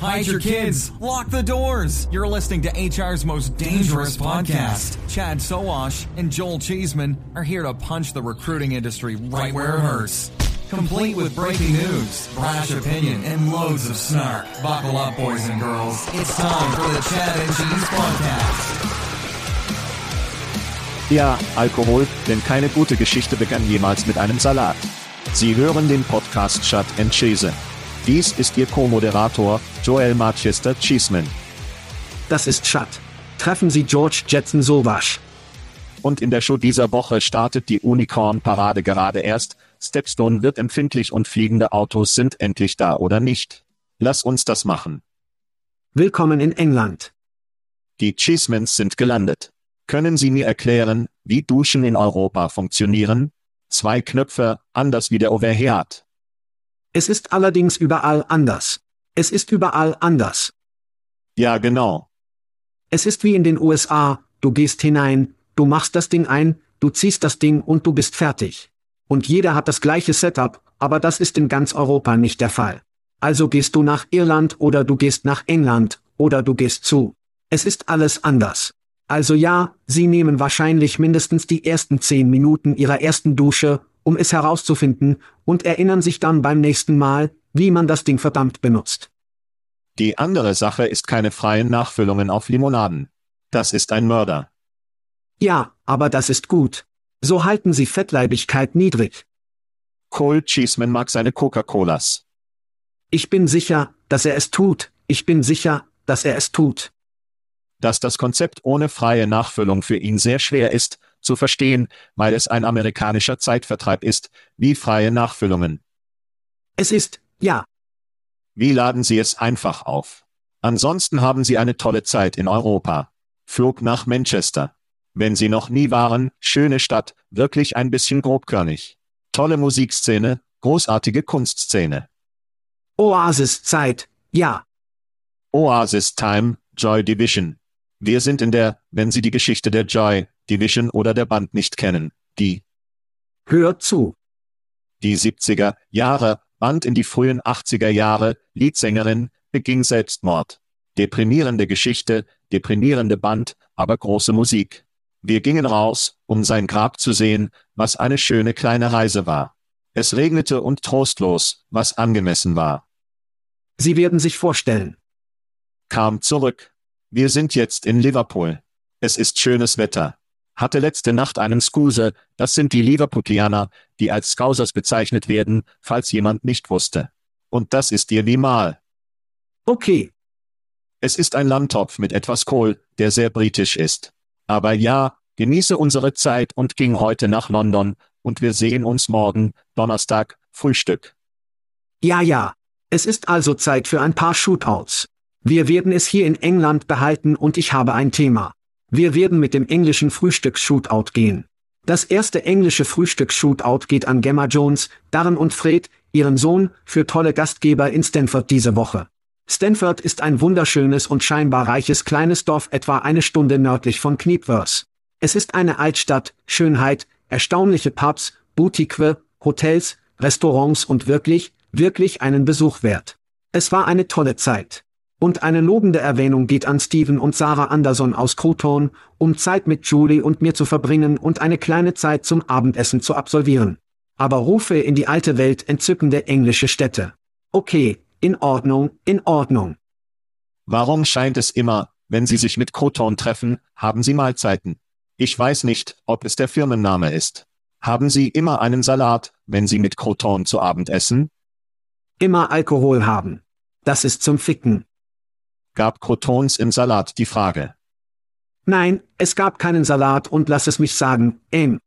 Hide your kids. Lock the doors. You're listening to HR's most dangerous podcast. Chad Soash and Joel Cheeseman are here to punch the recruiting industry right where it hurts complete with breaking news, brash opinion, and loads of snark. Buckle up, boys and girls. It's time for the Chad and Cheese Podcast. Ja, Alkohol, denn keine gute Geschichte begann jemals mit einem Salat. Sie hören den Podcast Chad and Cheese. Dies ist Ihr Co-Moderator, Joel Manchester Cheeseman. Das ist Chad. Treffen Sie George Jetson Sowasch. Und in der Show dieser Woche startet die Unicorn-Parade gerade erst, Stepstone wird empfindlich und fliegende Autos sind endlich da oder nicht. Lass uns das machen. Willkommen in England. Die Cheesemans sind gelandet. Können Sie mir erklären, wie Duschen in Europa funktionieren? Zwei Knöpfe, anders wie der Overheat. Es ist allerdings überall anders. Es ist überall anders. Ja, genau. Es ist wie in den USA, du gehst hinein, du machst das Ding ein, du ziehst das Ding und du bist fertig. Und jeder hat das gleiche Setup, aber das ist in ganz Europa nicht der Fall. Also gehst du nach Irland oder du gehst nach England, oder du gehst zu. Es ist alles anders. Also ja, Sie nehmen wahrscheinlich mindestens die ersten zehn Minuten Ihrer ersten Dusche, um es herauszufinden, und erinnern sich dann beim nächsten Mal, wie man das Ding verdammt benutzt. Die andere Sache ist keine freien Nachfüllungen auf Limonaden. Das ist ein Mörder. Ja, aber das ist gut. So halten sie Fettleibigkeit niedrig. Cole Cheeseman mag seine Coca-Colas. Ich bin sicher, dass er es tut. Ich bin sicher, dass er es tut. Dass das Konzept ohne freie Nachfüllung für ihn sehr schwer ist, zu verstehen, weil es ein amerikanischer Zeitvertreib ist, wie freie Nachfüllungen. Es ist, ja. Wie laden Sie es einfach auf? Ansonsten haben Sie eine tolle Zeit in Europa. Flug nach Manchester. Wenn Sie noch nie waren, schöne Stadt, wirklich ein bisschen grobkörnig. Tolle Musikszene, großartige Kunstszene. Oasis-Zeit, ja. Oasis Time, Joy Division. Wir sind in der, wenn Sie die Geschichte der Joy Division oder der Band nicht kennen, die. Hört zu. Die 70er Jahre, Band in die frühen 80er Jahre, Leadsängerin, beging Selbstmord. Deprimierende Geschichte, deprimierende Band, aber große Musik. Wir gingen raus, um sein Grab zu sehen, was eine schöne kleine Reise war. Es regnete und trostlos, was angemessen war. Sie werden sich vorstellen. Kam zurück. Wir sind jetzt in Liverpool. Es ist schönes Wetter. Hatte letzte Nacht einen Skuse, das sind die Liverpoolianer, die als Scousers bezeichnet werden, falls jemand nicht wusste. Und das ist ihr Limal. Okay. Es ist ein Landtopf mit etwas Kohl, der sehr britisch ist. Aber ja, genieße unsere Zeit und ging heute nach London, und wir sehen uns morgen, Donnerstag, Frühstück. Ja, ja. Es ist also Zeit für ein paar Shootouts. Wir werden es hier in England behalten und ich habe ein Thema. Wir werden mit dem englischen Frühstücks-Shootout gehen. Das erste englische Frühstücks-Shootout geht an Gemma Jones, Darren und Fred, ihren Sohn, für tolle Gastgeber in Stanford diese Woche. Stanford ist ein wunderschönes und scheinbar reiches kleines Dorf etwa eine Stunde nördlich von Knipworth. Es ist eine Altstadt, Schönheit, erstaunliche Pubs, Boutique, Hotels, Restaurants und wirklich, wirklich einen Besuch wert. Es war eine tolle Zeit. Und eine lobende Erwähnung geht an Steven und Sarah Anderson aus Croton, um Zeit mit Julie und mir zu verbringen und eine kleine Zeit zum Abendessen zu absolvieren. Aber rufe in die alte Welt entzückende englische Städte. Okay, in Ordnung, in Ordnung. Warum scheint es immer, wenn Sie sich mit Croton treffen, haben Sie Mahlzeiten? Ich weiß nicht, ob es der Firmenname ist. Haben Sie immer einen Salat, wenn Sie mit Croton zu Abend essen? Immer Alkohol haben. Das ist zum Ficken gab Crotons im Salat die Frage. Nein, es gab keinen Salat und lass es mich sagen, ähm.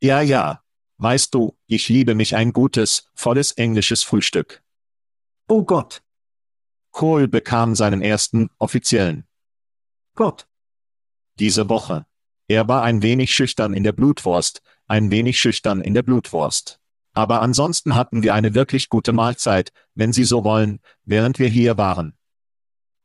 Ja, ja. Weißt du, ich liebe mich ein gutes, volles englisches Frühstück. Oh Gott. Cole bekam seinen ersten, offiziellen. Gott. Diese Woche. Er war ein wenig schüchtern in der Blutwurst, ein wenig schüchtern in der Blutwurst. Aber ansonsten hatten wir eine wirklich gute Mahlzeit, wenn Sie so wollen, während wir hier waren.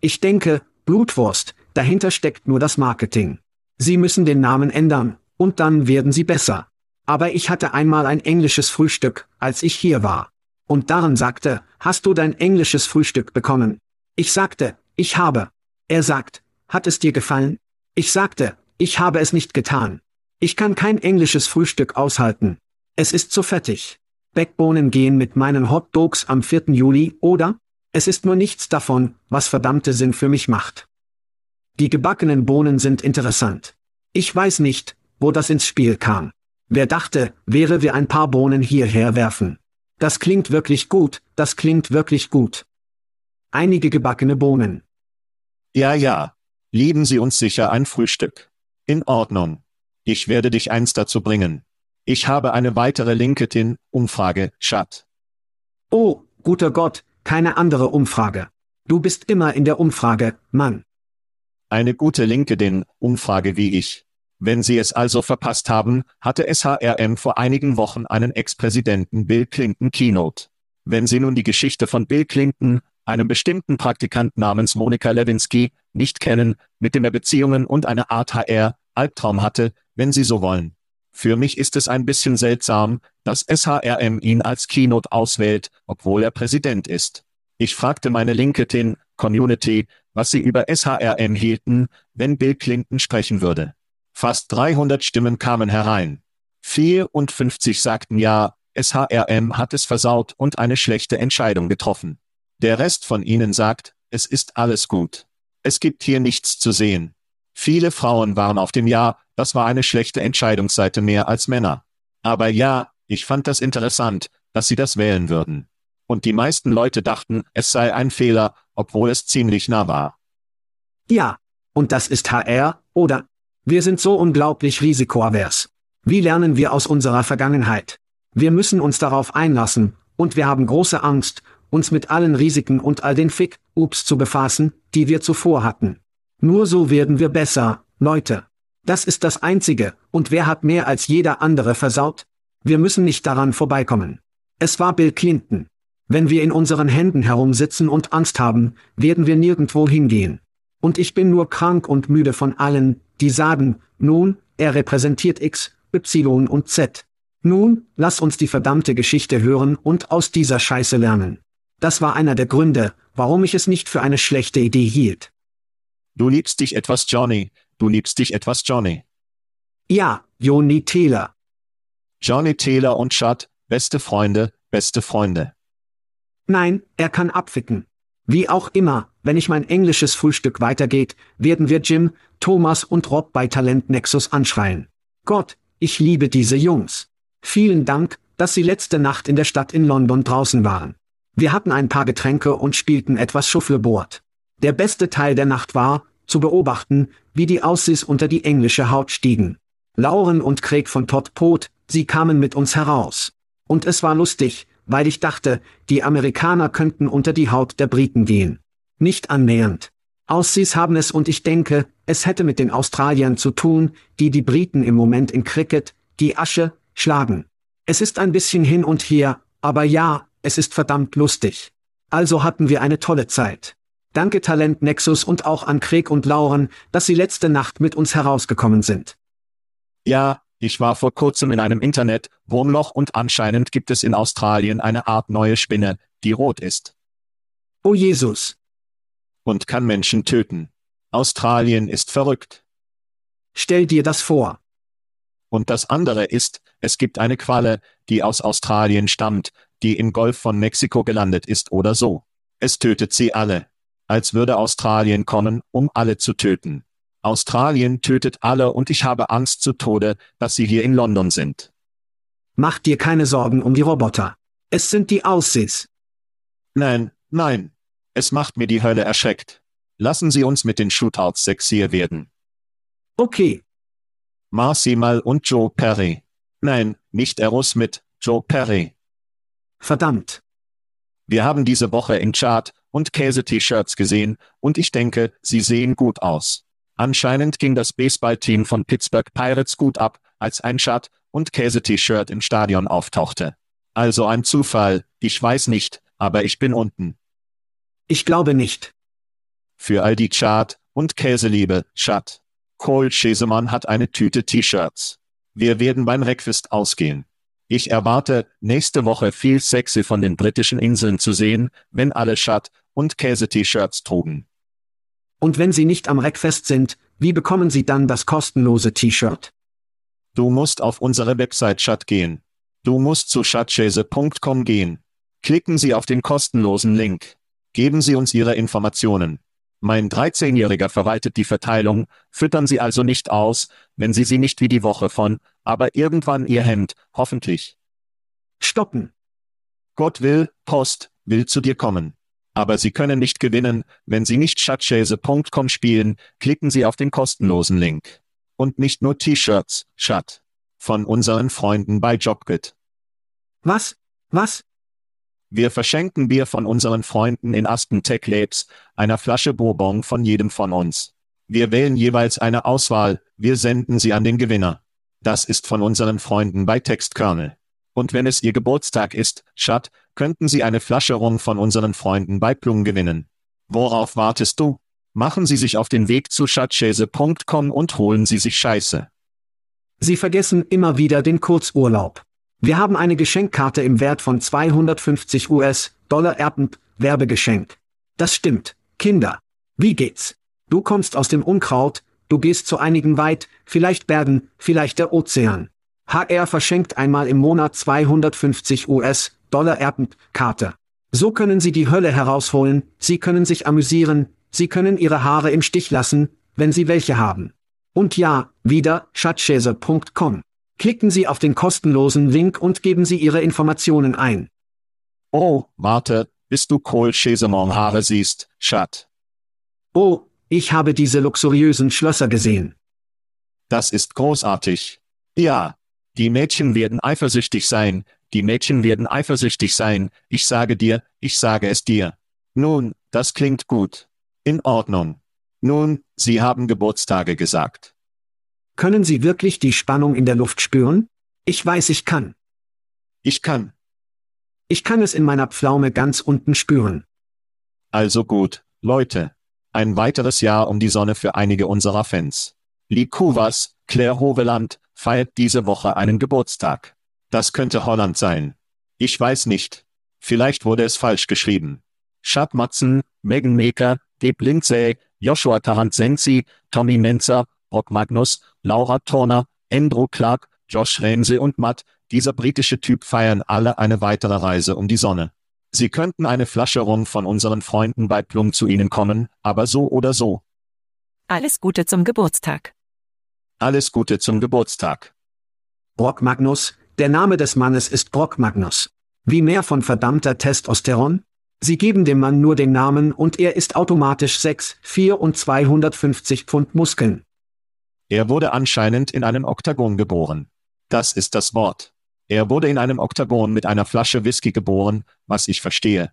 Ich denke, Blutwurst, dahinter steckt nur das Marketing. Sie müssen den Namen ändern, und dann werden sie besser. Aber ich hatte einmal ein englisches Frühstück, als ich hier war. Und Darren sagte, hast du dein englisches Frühstück bekommen? Ich sagte, ich habe. Er sagt, hat es dir gefallen? Ich sagte, ich habe es nicht getan. Ich kann kein englisches Frühstück aushalten. Es ist zu fettig. Backbohnen gehen mit meinen Hot Dogs am 4. Juli, oder? Es ist nur nichts davon, was verdammte Sinn für mich macht. Die gebackenen Bohnen sind interessant. Ich weiß nicht, wo das ins Spiel kam. Wer dachte, wäre wir ein paar Bohnen hierher werfen. Das klingt wirklich gut, das klingt wirklich gut. Einige gebackene Bohnen. Ja, ja. Lieben Sie uns sicher ein Frühstück. In Ordnung. Ich werde dich eins dazu bringen. Ich habe eine weitere LinkedIn-Umfrage, Chat. Oh, guter Gott, keine andere Umfrage. Du bist immer in der Umfrage, Mann. Eine gute LinkedIn-Umfrage wie ich. Wenn Sie es also verpasst haben, hatte SHRM vor einigen Wochen einen Ex-Präsidenten Bill Clinton Keynote. Wenn Sie nun die Geschichte von Bill Clinton, einem bestimmten Praktikant namens Monika Lewinsky, nicht kennen, mit dem er Beziehungen und eine Art HR-Albtraum hatte, wenn Sie so wollen. Für mich ist es ein bisschen seltsam, dass SHRM ihn als Keynote auswählt, obwohl er Präsident ist. Ich fragte meine LinkedIn-Community, was sie über SHRM hielten, wenn Bill Clinton sprechen würde. Fast 300 Stimmen kamen herein. 54 sagten ja, SHRM hat es versaut und eine schlechte Entscheidung getroffen. Der Rest von ihnen sagt, es ist alles gut. Es gibt hier nichts zu sehen. Viele Frauen waren auf dem Ja, das war eine schlechte Entscheidungsseite mehr als Männer. Aber ja, ich fand das interessant, dass sie das wählen würden. Und die meisten Leute dachten, es sei ein Fehler, obwohl es ziemlich nah war. Ja, und das ist HR, oder? Wir sind so unglaublich risikoavers. Wie lernen wir aus unserer Vergangenheit? Wir müssen uns darauf einlassen, und wir haben große Angst, uns mit allen Risiken und all den Fick-Ups zu befassen, die wir zuvor hatten. Nur so werden wir besser, Leute. Das ist das Einzige, und wer hat mehr als jeder andere versaut? Wir müssen nicht daran vorbeikommen. Es war Bill Clinton. Wenn wir in unseren Händen herumsitzen und Angst haben, werden wir nirgendwo hingehen. Und ich bin nur krank und müde von allen, die sagen, nun, er repräsentiert X, Y und Z. Nun, lass uns die verdammte Geschichte hören und aus dieser Scheiße lernen. Das war einer der Gründe, warum ich es nicht für eine schlechte Idee hielt. Du liebst dich etwas Johnny, du liebst dich etwas Johnny. Ja, Johnny Taylor. Johnny Taylor und Chad, beste Freunde, beste Freunde. Nein, er kann abficken. Wie auch immer, wenn ich mein englisches Frühstück weitergeht, werden wir Jim, Thomas und Rob bei Talent Nexus anschreien. Gott, ich liebe diese Jungs. Vielen Dank, dass Sie letzte Nacht in der Stadt in London draußen waren. Wir hatten ein paar Getränke und spielten etwas Shuffleboard. Der beste Teil der Nacht war, zu beobachten, wie die Aussies unter die englische Haut stiegen. Lauren und Craig von Todd Pot, sie kamen mit uns heraus. Und es war lustig, weil ich dachte, die Amerikaner könnten unter die Haut der Briten gehen. Nicht annähernd. Aussies haben es und ich denke, es hätte mit den Australiern zu tun, die die Briten im Moment in Cricket, die Asche, schlagen. Es ist ein bisschen hin und her, aber ja, es ist verdammt lustig. Also hatten wir eine tolle Zeit. Danke Talent Nexus und auch an Craig und Lauren, dass sie letzte Nacht mit uns herausgekommen sind. Ja, ich war vor kurzem in einem Internet-Wurmloch und anscheinend gibt es in Australien eine Art neue Spinne, die rot ist. Oh Jesus. Und kann Menschen töten. Australien ist verrückt. Stell dir das vor. Und das andere ist, es gibt eine Qualle, die aus Australien stammt, die im Golf von Mexiko gelandet ist oder so. Es tötet sie alle. Als würde Australien kommen, um alle zu töten. Australien tötet alle und ich habe Angst zu Tode, dass sie hier in London sind. Mach dir keine Sorgen um die Roboter. Es sind die Aussies. Nein, nein. Es macht mir die Hölle erschreckt. Lassen Sie uns mit den Shootouts sexier werden. Okay. Marcy Mal und Joe Perry. Nein, nicht Aerosmith, Joe Perry. Verdammt. Wir haben diese Woche in Chart und Käse-T-Shirts gesehen, und ich denke, sie sehen gut aus. Anscheinend ging das Baseballteam von Pittsburgh Pirates gut ab, als ein Chart und Käse-T-Shirt im Stadion auftauchte. Also ein Zufall, ich weiß nicht, aber ich bin unten. Ich glaube nicht. Für all die Chart und Käseliebe, Chat. Cole Schesemann hat eine Tüte T-Shirts. Wir werden beim Breakfast ausgehen. Ich erwarte, nächste Woche viel Sexy von den britischen Inseln zu sehen, wenn alle Chat und Käse-T-Shirts trugen. Und wenn Sie nicht am Reckfest sind, wie bekommen Sie dann das kostenlose T-Shirt? Du musst auf unsere Website Chat gehen. Du musst zu chatchase.com gehen. Klicken Sie auf den kostenlosen Link. Geben Sie uns Ihre Informationen. Mein 13-Jähriger verwaltet die Verteilung, füttern Sie also nicht aus, wenn Sie sie nicht wie die Woche von, aber irgendwann Ihr Hemd, hoffentlich. Stoppen. Gott will, Post, will zu dir kommen. Aber Sie können nicht gewinnen, wenn Sie nicht chatchase.com spielen, klicken Sie auf den kostenlosen Link. Und nicht nur T-Shirts, Chat. Von unseren Freunden bei Jobkit. Was? Was? Wir verschenken Bier von unseren Freunden in Aspen Tech Labs, einer Flasche Bourbon von jedem von uns. Wir wählen jeweils eine Auswahl, wir senden sie an den Gewinner. Das ist von unseren Freunden bei Textkernel. Und wenn es Ihr Geburtstag ist, Schat, könnten Sie eine Flasche Rum von unseren Freunden bei Plum gewinnen. Worauf wartest du? Machen Sie sich auf den Weg zu schatzschäse.com und holen Sie sich Scheiße. Sie vergessen immer wieder den Kurzurlaub. Wir haben eine Geschenkkarte im Wert von 250 US-Dollar Erben, Werbegeschenk. Das stimmt, Kinder. Wie geht's? Du kommst aus dem Unkraut, du gehst zu einigen weit, vielleicht Bergen, vielleicht der Ozean. HR verschenkt einmal im Monat 250 US-Dollar Erben-Karte. So können Sie die Hölle herausholen, Sie können sich amüsieren, Sie können Ihre Haare im Stich lassen, wenn Sie welche haben. Und ja, wieder, schatzschäse.com. Klicken Sie auf den kostenlosen Link und geben Sie Ihre Informationen ein. Oh, warte, bis du Cole Chesemont Haare siehst, Schat. Oh, ich habe diese luxuriösen Schlösser gesehen. Das ist großartig. Ja, die Mädchen werden eifersüchtig sein, die Mädchen werden eifersüchtig sein, ich sage dir, ich sage es dir. Nun, das klingt gut. In Ordnung. Nun, Sie haben Geburtstage gesagt. Können Sie wirklich die Spannung in der Luft spüren? Ich weiß, ich kann. Ich kann. Ich kann es in meiner Pflaume ganz unten spüren. Also gut, Leute. Ein weiteres Jahr um die Sonne für einige unserer Fans. Lee Kuvas, Claire Hoveland, feiert diese Woche einen Geburtstag. Das könnte Holland sein. Ich weiß nicht. Vielleicht wurde es falsch geschrieben. Chad Matzen, Megan Maker, Deb Lindsay, Joshua Tarant Sensi, Tommy Menzer, Brock Magnus, Laura Turner, Andrew Clark, Josh Ramsey und Matt, dieser britische Typ feiern alle eine weitere Reise um die Sonne. Sie könnten eine Flasche rum von unseren Freunden bei Plum zu Ihnen kommen, aber so oder so. Alles Gute zum Geburtstag. Alles Gute zum Geburtstag. Brock Magnus, der Name des Mannes ist Brock Magnus. Wie mehr von verdammter Testosteron? Sie geben dem Mann nur den Namen und er ist automatisch 6, 4 und 250 Pfund Muskeln. Er wurde anscheinend in einem Oktagon geboren. Das ist das Wort. Er wurde in einem Oktagon mit einer Flasche Whisky geboren, was ich verstehe.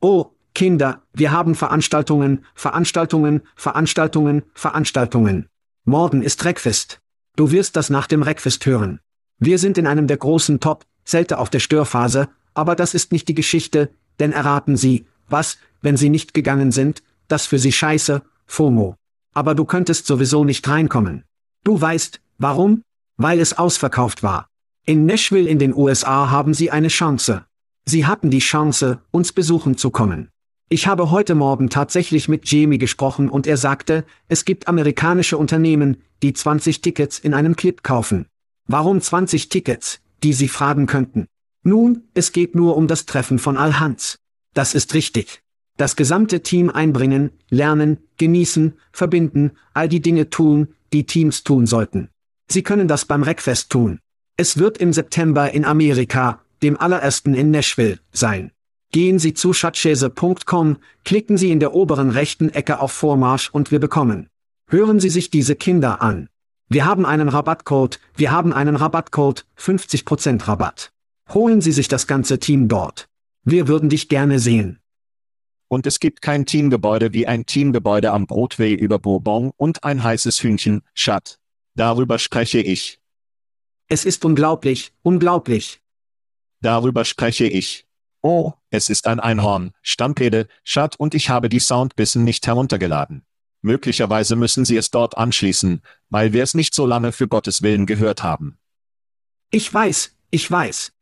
Oh, Kinder, wir haben Veranstaltungen, Veranstaltungen, Veranstaltungen, Veranstaltungen. Morgen ist Reckfest. Du wirst das nach dem Reckfest hören. Wir sind in einem der großen Top-Zelte auf der Störphase, aber das ist nicht die Geschichte, denn erraten Sie, was, wenn Sie nicht gegangen sind, das für Sie scheiße, FOMO. Aber du könntest sowieso nicht reinkommen. Du weißt, warum? Weil es ausverkauft war. In Nashville in den USA haben Sie eine Chance. Sie hatten die Chance, uns besuchen zu kommen. Ich habe heute Morgen tatsächlich mit Jamie gesprochen und er sagte, es gibt amerikanische Unternehmen, die 20 Tickets in einem Clip kaufen. Warum 20 Tickets, die Sie fragen könnten? Nun, es geht nur um das Treffen von Al-Hans. Das ist richtig. Das gesamte Team einbringen, lernen, genießen, verbinden, all die Dinge tun, die Teams tun sollten. Sie können das beim Reckfest tun. Es wird im September in Amerika, dem allerersten in Nashville, sein. Gehen Sie zu schatzschäse.com, klicken Sie in der oberen rechten Ecke auf Vormarsch und wir bekommen. Hören Sie sich diese Kinder an. Wir haben einen Rabattcode, wir haben einen Rabattcode, 50% Rabatt. Holen Sie sich das ganze Team dort. Wir würden dich gerne sehen. Und es gibt kein Teamgebäude wie ein Teamgebäude am Broadway über Bourbon und ein heißes Hühnchen, Schat. Darüber spreche ich. Es ist unglaublich, unglaublich. Darüber spreche ich. Oh, es ist ein Einhorn, Stampede, Schat und ich habe die Soundbissen nicht heruntergeladen. Möglicherweise müssen Sie es dort anschließen, weil wir es nicht so lange für Gottes Willen gehört haben. Ich weiß, ich weiß.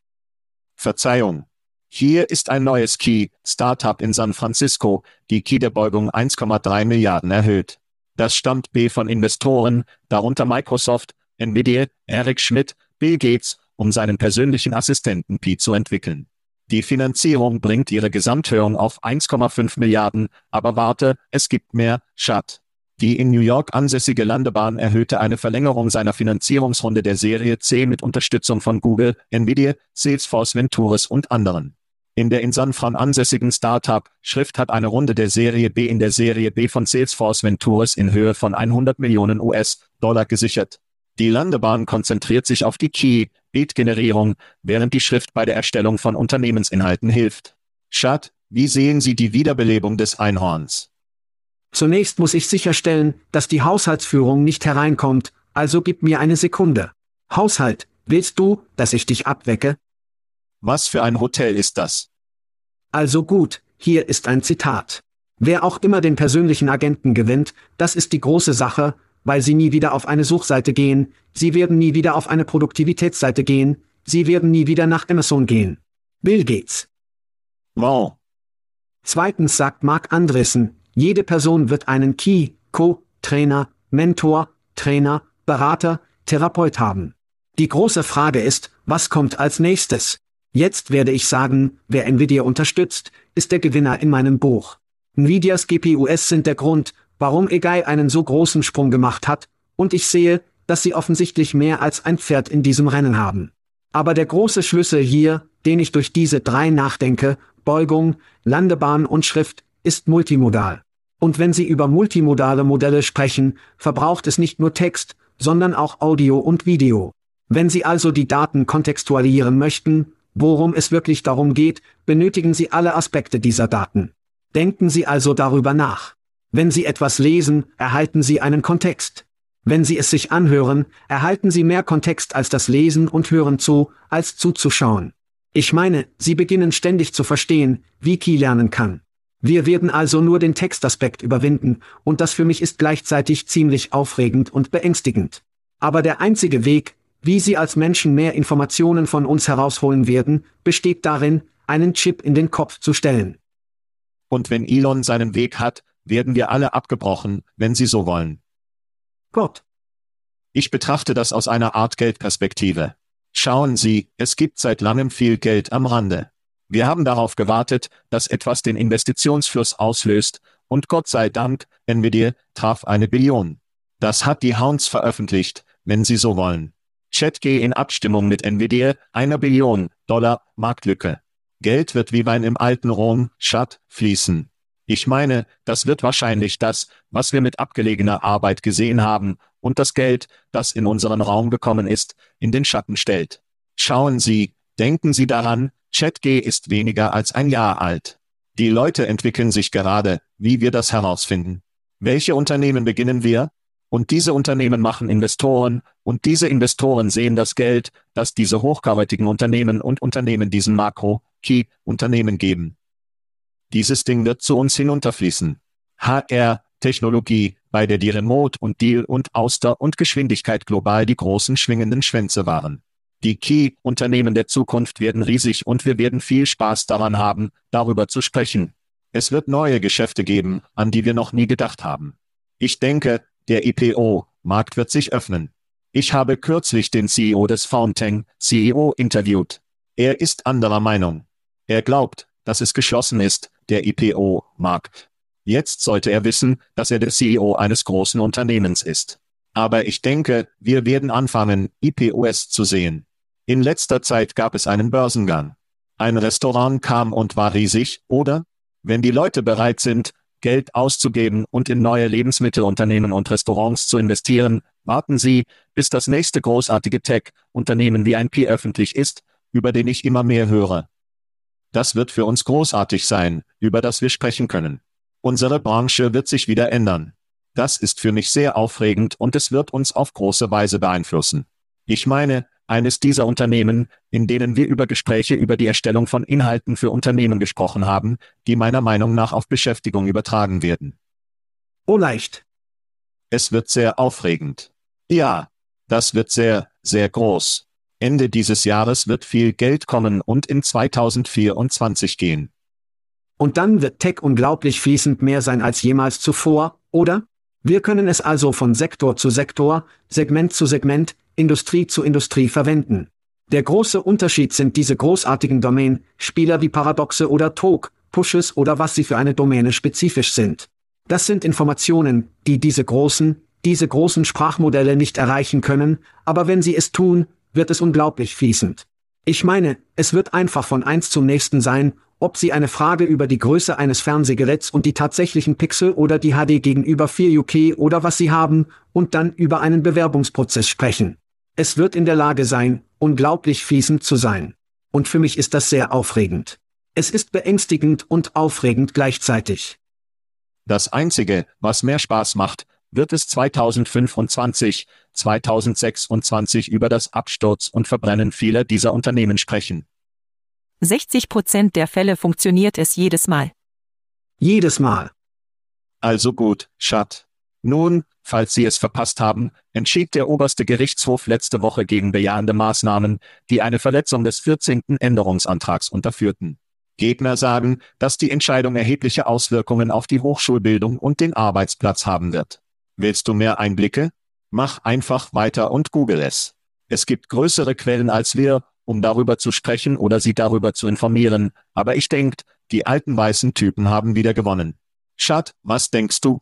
Verzeihung. Hier ist ein neues Key, Startup in San Francisco, die Key der Beugung 1,3 Milliarden erhöht. Das stammt B von Investoren, darunter Microsoft, Nvidia, Eric Schmidt, Bill Gates, um seinen persönlichen Assistenten Pi zu entwickeln. Die Finanzierung bringt ihre Gesamthöhung auf 1,5 Milliarden, aber warte, es gibt mehr, Schat. Die in New York ansässige Landebahn erhöhte eine Verlängerung seiner Finanzierungsrunde der Serie C mit Unterstützung von Google, Nvidia, Salesforce Ventures und anderen. In der in San Fran ansässigen Startup Schrift hat eine Runde der Serie B in der Serie B von Salesforce Ventures in Höhe von 100 Millionen US-Dollar gesichert. Die Landebahn konzentriert sich auf die Key, Bildgenerierung, während die Schrift bei der Erstellung von Unternehmensinhalten hilft. Schad, wie sehen Sie die Wiederbelebung des Einhorns? Zunächst muss ich sicherstellen, dass die Haushaltsführung nicht hereinkommt, also gib mir eine Sekunde. Haushalt, willst du, dass ich dich abwecke? Was für ein Hotel ist das? Also gut, hier ist ein Zitat. Wer auch immer den persönlichen Agenten gewinnt, das ist die große Sache, weil sie nie wieder auf eine Suchseite gehen, sie werden nie wieder auf eine Produktivitätsseite gehen, sie werden nie wieder nach Amazon gehen. Bill Gates. Wow. Zweitens sagt Mark Andressen, jede Person wird einen Key, Co, Trainer, Mentor, Trainer, Berater, Therapeut haben. Die große Frage ist, was kommt als nächstes? Jetzt werde ich sagen, wer Nvidia unterstützt, ist der Gewinner in meinem Buch. Nvidias GPUs sind der Grund, warum Egai einen so großen Sprung gemacht hat, und ich sehe, dass sie offensichtlich mehr als ein Pferd in diesem Rennen haben. Aber der große Schlüssel hier, den ich durch diese drei nachdenke, Beugung, Landebahn und Schrift, ist multimodal. Und wenn Sie über multimodale Modelle sprechen, verbraucht es nicht nur Text, sondern auch Audio und Video. Wenn Sie also die Daten kontextualisieren möchten, worum es wirklich darum geht, benötigen Sie alle Aspekte dieser Daten. Denken Sie also darüber nach. Wenn Sie etwas lesen, erhalten Sie einen Kontext. Wenn Sie es sich anhören, erhalten Sie mehr Kontext als das Lesen und Hören zu, als zuzuschauen. Ich meine, Sie beginnen ständig zu verstehen, wie Key lernen kann. Wir werden also nur den Textaspekt überwinden, und das für mich ist gleichzeitig ziemlich aufregend und beängstigend. Aber der einzige Weg, wie Sie als Menschen mehr Informationen von uns herausholen werden, besteht darin, einen Chip in den Kopf zu stellen. Und wenn Elon seinen Weg hat, werden wir alle abgebrochen, wenn Sie so wollen. Gott. Ich betrachte das aus einer Art Geldperspektive. Schauen Sie, es gibt seit langem viel Geld am Rande. Wir haben darauf gewartet, dass etwas den Investitionsfluss auslöst, und Gott sei Dank, Nvidia traf eine Billion. Das hat die Hounds veröffentlicht, wenn Sie so wollen. ChatG in Abstimmung mit Nvidia, einer Billion Dollar Marktlücke. Geld wird wie Wein im alten Rom, Schat, fließen. Ich meine, das wird wahrscheinlich das, was wir mit abgelegener Arbeit gesehen haben, und das Geld, das in unseren Raum gekommen ist, in den Schatten stellt. Schauen Sie, denken Sie daran, ChatG ist weniger als ein Jahr alt. Die Leute entwickeln sich gerade, wie wir das herausfinden. Welche Unternehmen beginnen wir? Und diese Unternehmen machen Investoren, und diese Investoren sehen das Geld, das diese hochkarätigen Unternehmen und Unternehmen diesen Makro-Key-Unternehmen geben. Dieses Ding wird zu uns hinunterfließen. HR, Technologie, bei der die Remote und Deal und Auster und Geschwindigkeit global die großen schwingenden Schwänze waren. Die Key-Unternehmen der Zukunft werden riesig und wir werden viel Spaß daran haben, darüber zu sprechen. Es wird neue Geschäfte geben, an die wir noch nie gedacht haben. Ich denke, der IPO-Markt wird sich öffnen. Ich habe kürzlich den CEO des Fountain CEO interviewt. Er ist anderer Meinung. Er glaubt, dass es geschlossen ist, der IPO-Markt. Jetzt sollte er wissen, dass er der CEO eines großen Unternehmens ist. Aber ich denke, wir werden anfangen, IPOs zu sehen. In letzter Zeit gab es einen Börsengang. Ein Restaurant kam und war riesig, oder? Wenn die Leute bereit sind, Geld auszugeben und in neue Lebensmittelunternehmen und Restaurants zu investieren, warten Sie, bis das nächste großartige Tech-Unternehmen wie ein P öffentlich ist, über den ich immer mehr höre. Das wird für uns großartig sein, über das wir sprechen können. Unsere Branche wird sich wieder ändern. Das ist für mich sehr aufregend und es wird uns auf große Weise beeinflussen. Ich meine, eines dieser Unternehmen, in denen wir über Gespräche über die Erstellung von Inhalten für Unternehmen gesprochen haben, die meiner Meinung nach auf Beschäftigung übertragen werden. Oh leicht. Es wird sehr aufregend. Ja, das wird sehr, sehr groß. Ende dieses Jahres wird viel Geld kommen und in 2024 gehen. Und dann wird Tech unglaublich fließend mehr sein als jemals zuvor, oder? Wir können es also von Sektor zu Sektor, Segment zu Segment, Industrie zu Industrie verwenden. Der große Unterschied sind diese großartigen Domain, Spieler wie Paradoxe oder Tok, Pushes oder was sie für eine Domäne spezifisch sind. Das sind Informationen, die diese großen, diese großen Sprachmodelle nicht erreichen können, aber wenn sie es tun, wird es unglaublich fließend. Ich meine, es wird einfach von eins zum nächsten sein, ob Sie eine Frage über die Größe eines Fernsehgeräts und die tatsächlichen Pixel oder die HD gegenüber 4UK oder was Sie haben, und dann über einen Bewerbungsprozess sprechen. Es wird in der Lage sein, unglaublich fließend zu sein. Und für mich ist das sehr aufregend. Es ist beängstigend und aufregend gleichzeitig. Das Einzige, was mehr Spaß macht, wird es 2025, 2026 über das Absturz und Verbrennen vieler dieser Unternehmen sprechen. 60 Prozent der Fälle funktioniert es jedes Mal. Jedes Mal. Also gut, Schat. Nun, falls Sie es verpasst haben, entschied der oberste Gerichtshof letzte Woche gegen bejahende Maßnahmen, die eine Verletzung des 14. Änderungsantrags unterführten. Gegner sagen, dass die Entscheidung erhebliche Auswirkungen auf die Hochschulbildung und den Arbeitsplatz haben wird. Willst du mehr Einblicke? Mach einfach weiter und google es. Es gibt größere Quellen als wir, um darüber zu sprechen oder sie darüber zu informieren, aber ich denke, die alten weißen Typen haben wieder gewonnen. Schat, was denkst du?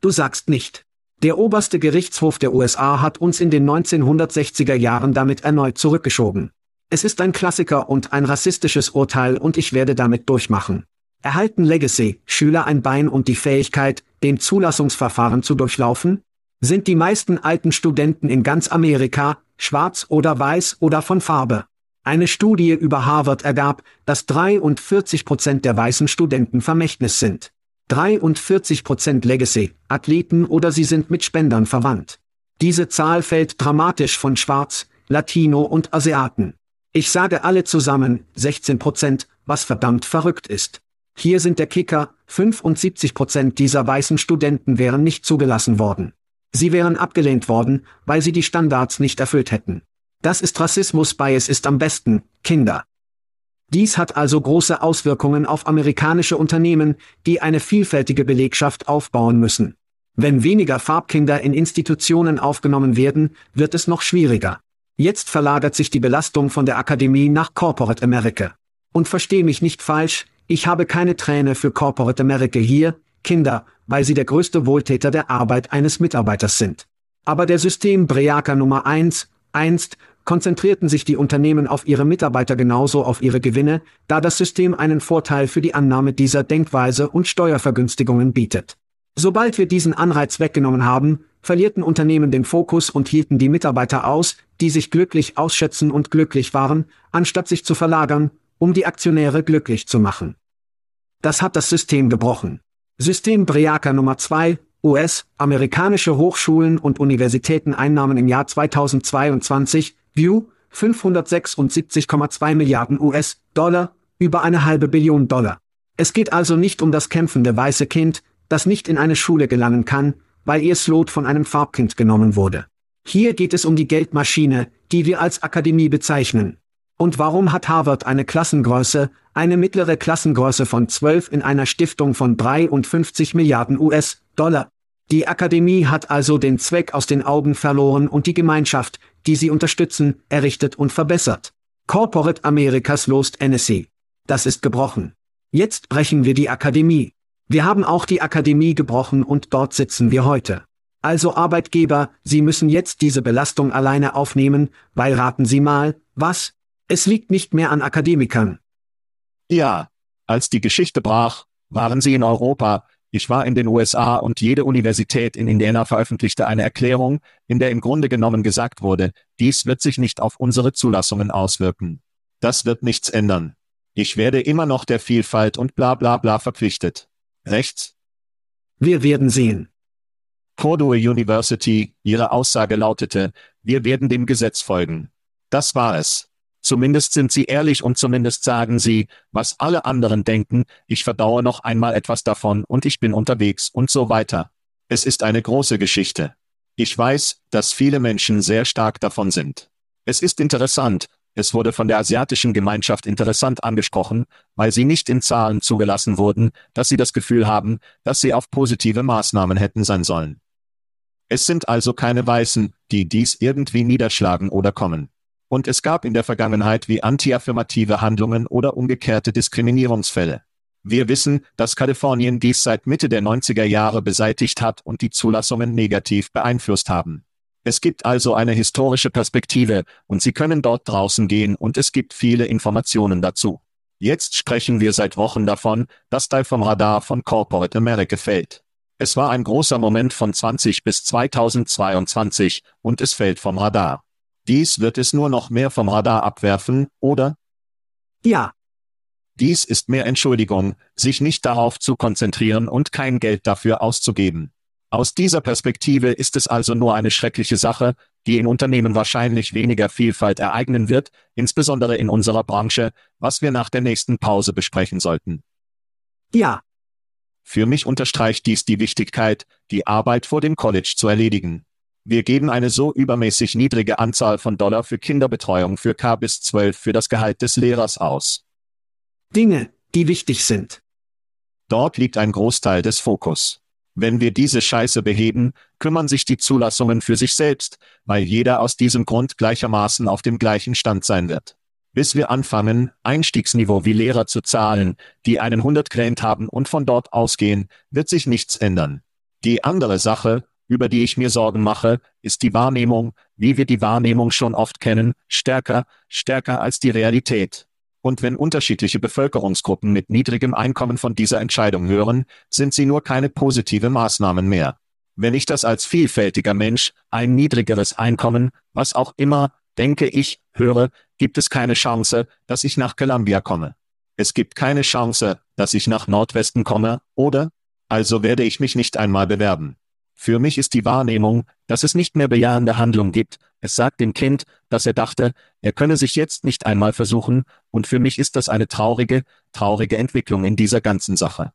Du sagst nicht. Der oberste Gerichtshof der USA hat uns in den 1960er Jahren damit erneut zurückgeschoben. Es ist ein Klassiker und ein rassistisches Urteil und ich werde damit durchmachen. Erhalten Legacy, Schüler ein Bein und die Fähigkeit, den Zulassungsverfahren zu durchlaufen? Sind die meisten alten Studenten in ganz Amerika, schwarz oder weiß oder von Farbe? Eine Studie über Harvard ergab, dass 43 Prozent der weißen Studenten Vermächtnis sind. 43 Prozent Legacy, Athleten oder sie sind mit Spendern verwandt. Diese Zahl fällt dramatisch von Schwarz, Latino und Asiaten. Ich sage alle zusammen, 16 Prozent, was verdammt verrückt ist. Hier sind der Kicker, 75 Prozent dieser weißen Studenten wären nicht zugelassen worden. Sie wären abgelehnt worden, weil sie die Standards nicht erfüllt hätten. Das ist Rassismus bei es ist am besten, Kinder. Dies hat also große Auswirkungen auf amerikanische Unternehmen, die eine vielfältige Belegschaft aufbauen müssen. Wenn weniger Farbkinder in Institutionen aufgenommen werden, wird es noch schwieriger. Jetzt verlagert sich die Belastung von der Akademie nach Corporate America. Und versteh mich nicht falsch, ich habe keine Träne für Corporate America hier, Kinder, weil sie der größte Wohltäter der Arbeit eines Mitarbeiters sind. Aber der System Breaker Nummer 1, einst, konzentrierten sich die Unternehmen auf ihre Mitarbeiter genauso auf ihre Gewinne, da das System einen Vorteil für die Annahme dieser Denkweise und Steuervergünstigungen bietet. Sobald wir diesen Anreiz weggenommen haben, verlierten Unternehmen den Fokus und hielten die Mitarbeiter aus, die sich glücklich ausschätzen und glücklich waren, anstatt sich zu verlagern, um die Aktionäre glücklich zu machen. Das hat das System gebrochen. System Briaker Nummer 2, US, amerikanische Hochschulen und Universitäten Einnahmen im Jahr 2022, View, 576,2 Milliarden US-Dollar, über eine halbe Billion Dollar. Es geht also nicht um das kämpfende weiße Kind, das nicht in eine Schule gelangen kann, weil ihr Slot von einem Farbkind genommen wurde. Hier geht es um die Geldmaschine, die wir als Akademie bezeichnen. Und warum hat Harvard eine Klassengröße, eine mittlere Klassengröße von 12 in einer Stiftung von 53 Milliarden US-Dollar? Die Akademie hat also den Zweck aus den Augen verloren und die Gemeinschaft, die sie unterstützen, errichtet und verbessert. Corporate Americas Lost NSC. Das ist gebrochen. Jetzt brechen wir die Akademie. Wir haben auch die Akademie gebrochen und dort sitzen wir heute. Also Arbeitgeber, Sie müssen jetzt diese Belastung alleine aufnehmen, weil raten Sie mal, was? Es liegt nicht mehr an Akademikern. Ja, als die Geschichte brach, waren Sie in Europa, ich war in den USA und jede Universität in Indiana veröffentlichte eine Erklärung, in der im Grunde genommen gesagt wurde, dies wird sich nicht auf unsere Zulassungen auswirken. Das wird nichts ändern. Ich werde immer noch der Vielfalt und bla bla bla verpflichtet. Rechts? Wir werden sehen. Purdue University, ihre Aussage lautete, wir werden dem Gesetz folgen. Das war es. Zumindest sind sie ehrlich und zumindest sagen sie, was alle anderen denken, ich verdauere noch einmal etwas davon und ich bin unterwegs und so weiter. Es ist eine große Geschichte. Ich weiß, dass viele Menschen sehr stark davon sind. Es ist interessant, es wurde von der asiatischen Gemeinschaft interessant angesprochen, weil sie nicht in Zahlen zugelassen wurden, dass sie das Gefühl haben, dass sie auf positive Maßnahmen hätten sein sollen. Es sind also keine Weißen, die dies irgendwie niederschlagen oder kommen. Und es gab in der Vergangenheit wie antiaffirmative Handlungen oder umgekehrte Diskriminierungsfälle. Wir wissen, dass Kalifornien dies seit Mitte der 90er Jahre beseitigt hat und die Zulassungen negativ beeinflusst haben. Es gibt also eine historische Perspektive, und Sie können dort draußen gehen und es gibt viele Informationen dazu. Jetzt sprechen wir seit Wochen davon, dass Teil vom Radar von Corporate America fällt. Es war ein großer Moment von 20 bis 2022, und es fällt vom Radar. Dies wird es nur noch mehr vom Radar abwerfen, oder? Ja. Dies ist mehr Entschuldigung, sich nicht darauf zu konzentrieren und kein Geld dafür auszugeben. Aus dieser Perspektive ist es also nur eine schreckliche Sache, die in Unternehmen wahrscheinlich weniger Vielfalt ereignen wird, insbesondere in unserer Branche, was wir nach der nächsten Pause besprechen sollten. Ja. Für mich unterstreicht dies die Wichtigkeit, die Arbeit vor dem College zu erledigen. Wir geben eine so übermäßig niedrige Anzahl von Dollar für Kinderbetreuung für K bis 12 für das Gehalt des Lehrers aus. Dinge, die wichtig sind. Dort liegt ein Großteil des Fokus. Wenn wir diese Scheiße beheben, kümmern sich die Zulassungen für sich selbst, weil jeder aus diesem Grund gleichermaßen auf dem gleichen Stand sein wird. Bis wir anfangen, Einstiegsniveau wie Lehrer zu zahlen, die einen 100 Grant haben und von dort ausgehen, wird sich nichts ändern. Die andere Sache, über die ich mir Sorgen mache, ist die Wahrnehmung, wie wir die Wahrnehmung schon oft kennen, stärker, stärker als die Realität. Und wenn unterschiedliche Bevölkerungsgruppen mit niedrigem Einkommen von dieser Entscheidung hören, sind sie nur keine positive Maßnahmen mehr. Wenn ich das als vielfältiger Mensch, ein niedrigeres Einkommen, was auch immer, denke ich, höre, gibt es keine Chance, dass ich nach Columbia komme. Es gibt keine Chance, dass ich nach Nordwesten komme, oder? Also werde ich mich nicht einmal bewerben. Für mich ist die Wahrnehmung, dass es nicht mehr bejahende Handlung gibt. Es sagt dem Kind, dass er dachte, er könne sich jetzt nicht einmal versuchen, und für mich ist das eine traurige, traurige Entwicklung in dieser ganzen Sache.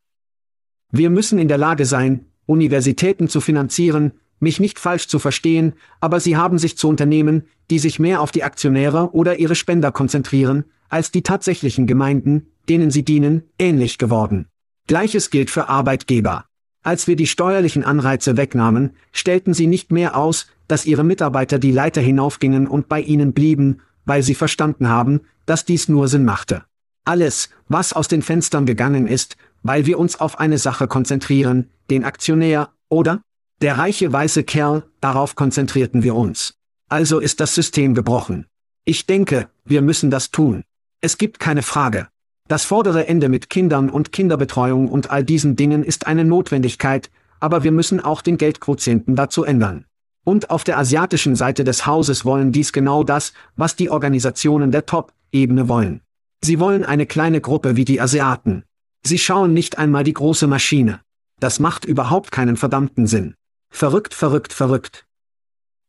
Wir müssen in der Lage sein, Universitäten zu finanzieren, mich nicht falsch zu verstehen, aber sie haben sich zu Unternehmen, die sich mehr auf die Aktionäre oder ihre Spender konzentrieren, als die tatsächlichen Gemeinden, denen sie dienen, ähnlich geworden. Gleiches gilt für Arbeitgeber. Als wir die steuerlichen Anreize wegnahmen, stellten sie nicht mehr aus, dass ihre Mitarbeiter die Leiter hinaufgingen und bei ihnen blieben, weil sie verstanden haben, dass dies nur Sinn machte. Alles, was aus den Fenstern gegangen ist, weil wir uns auf eine Sache konzentrieren, den Aktionär, oder? Der reiche weiße Kerl, darauf konzentrierten wir uns. Also ist das System gebrochen. Ich denke, wir müssen das tun. Es gibt keine Frage. Das vordere Ende mit Kindern und Kinderbetreuung und all diesen Dingen ist eine Notwendigkeit, aber wir müssen auch den Geldquotienten dazu ändern. Und auf der asiatischen Seite des Hauses wollen dies genau das, was die Organisationen der Top-Ebene wollen. Sie wollen eine kleine Gruppe wie die Asiaten. Sie schauen nicht einmal die große Maschine. Das macht überhaupt keinen verdammten Sinn. Verrückt, verrückt, verrückt.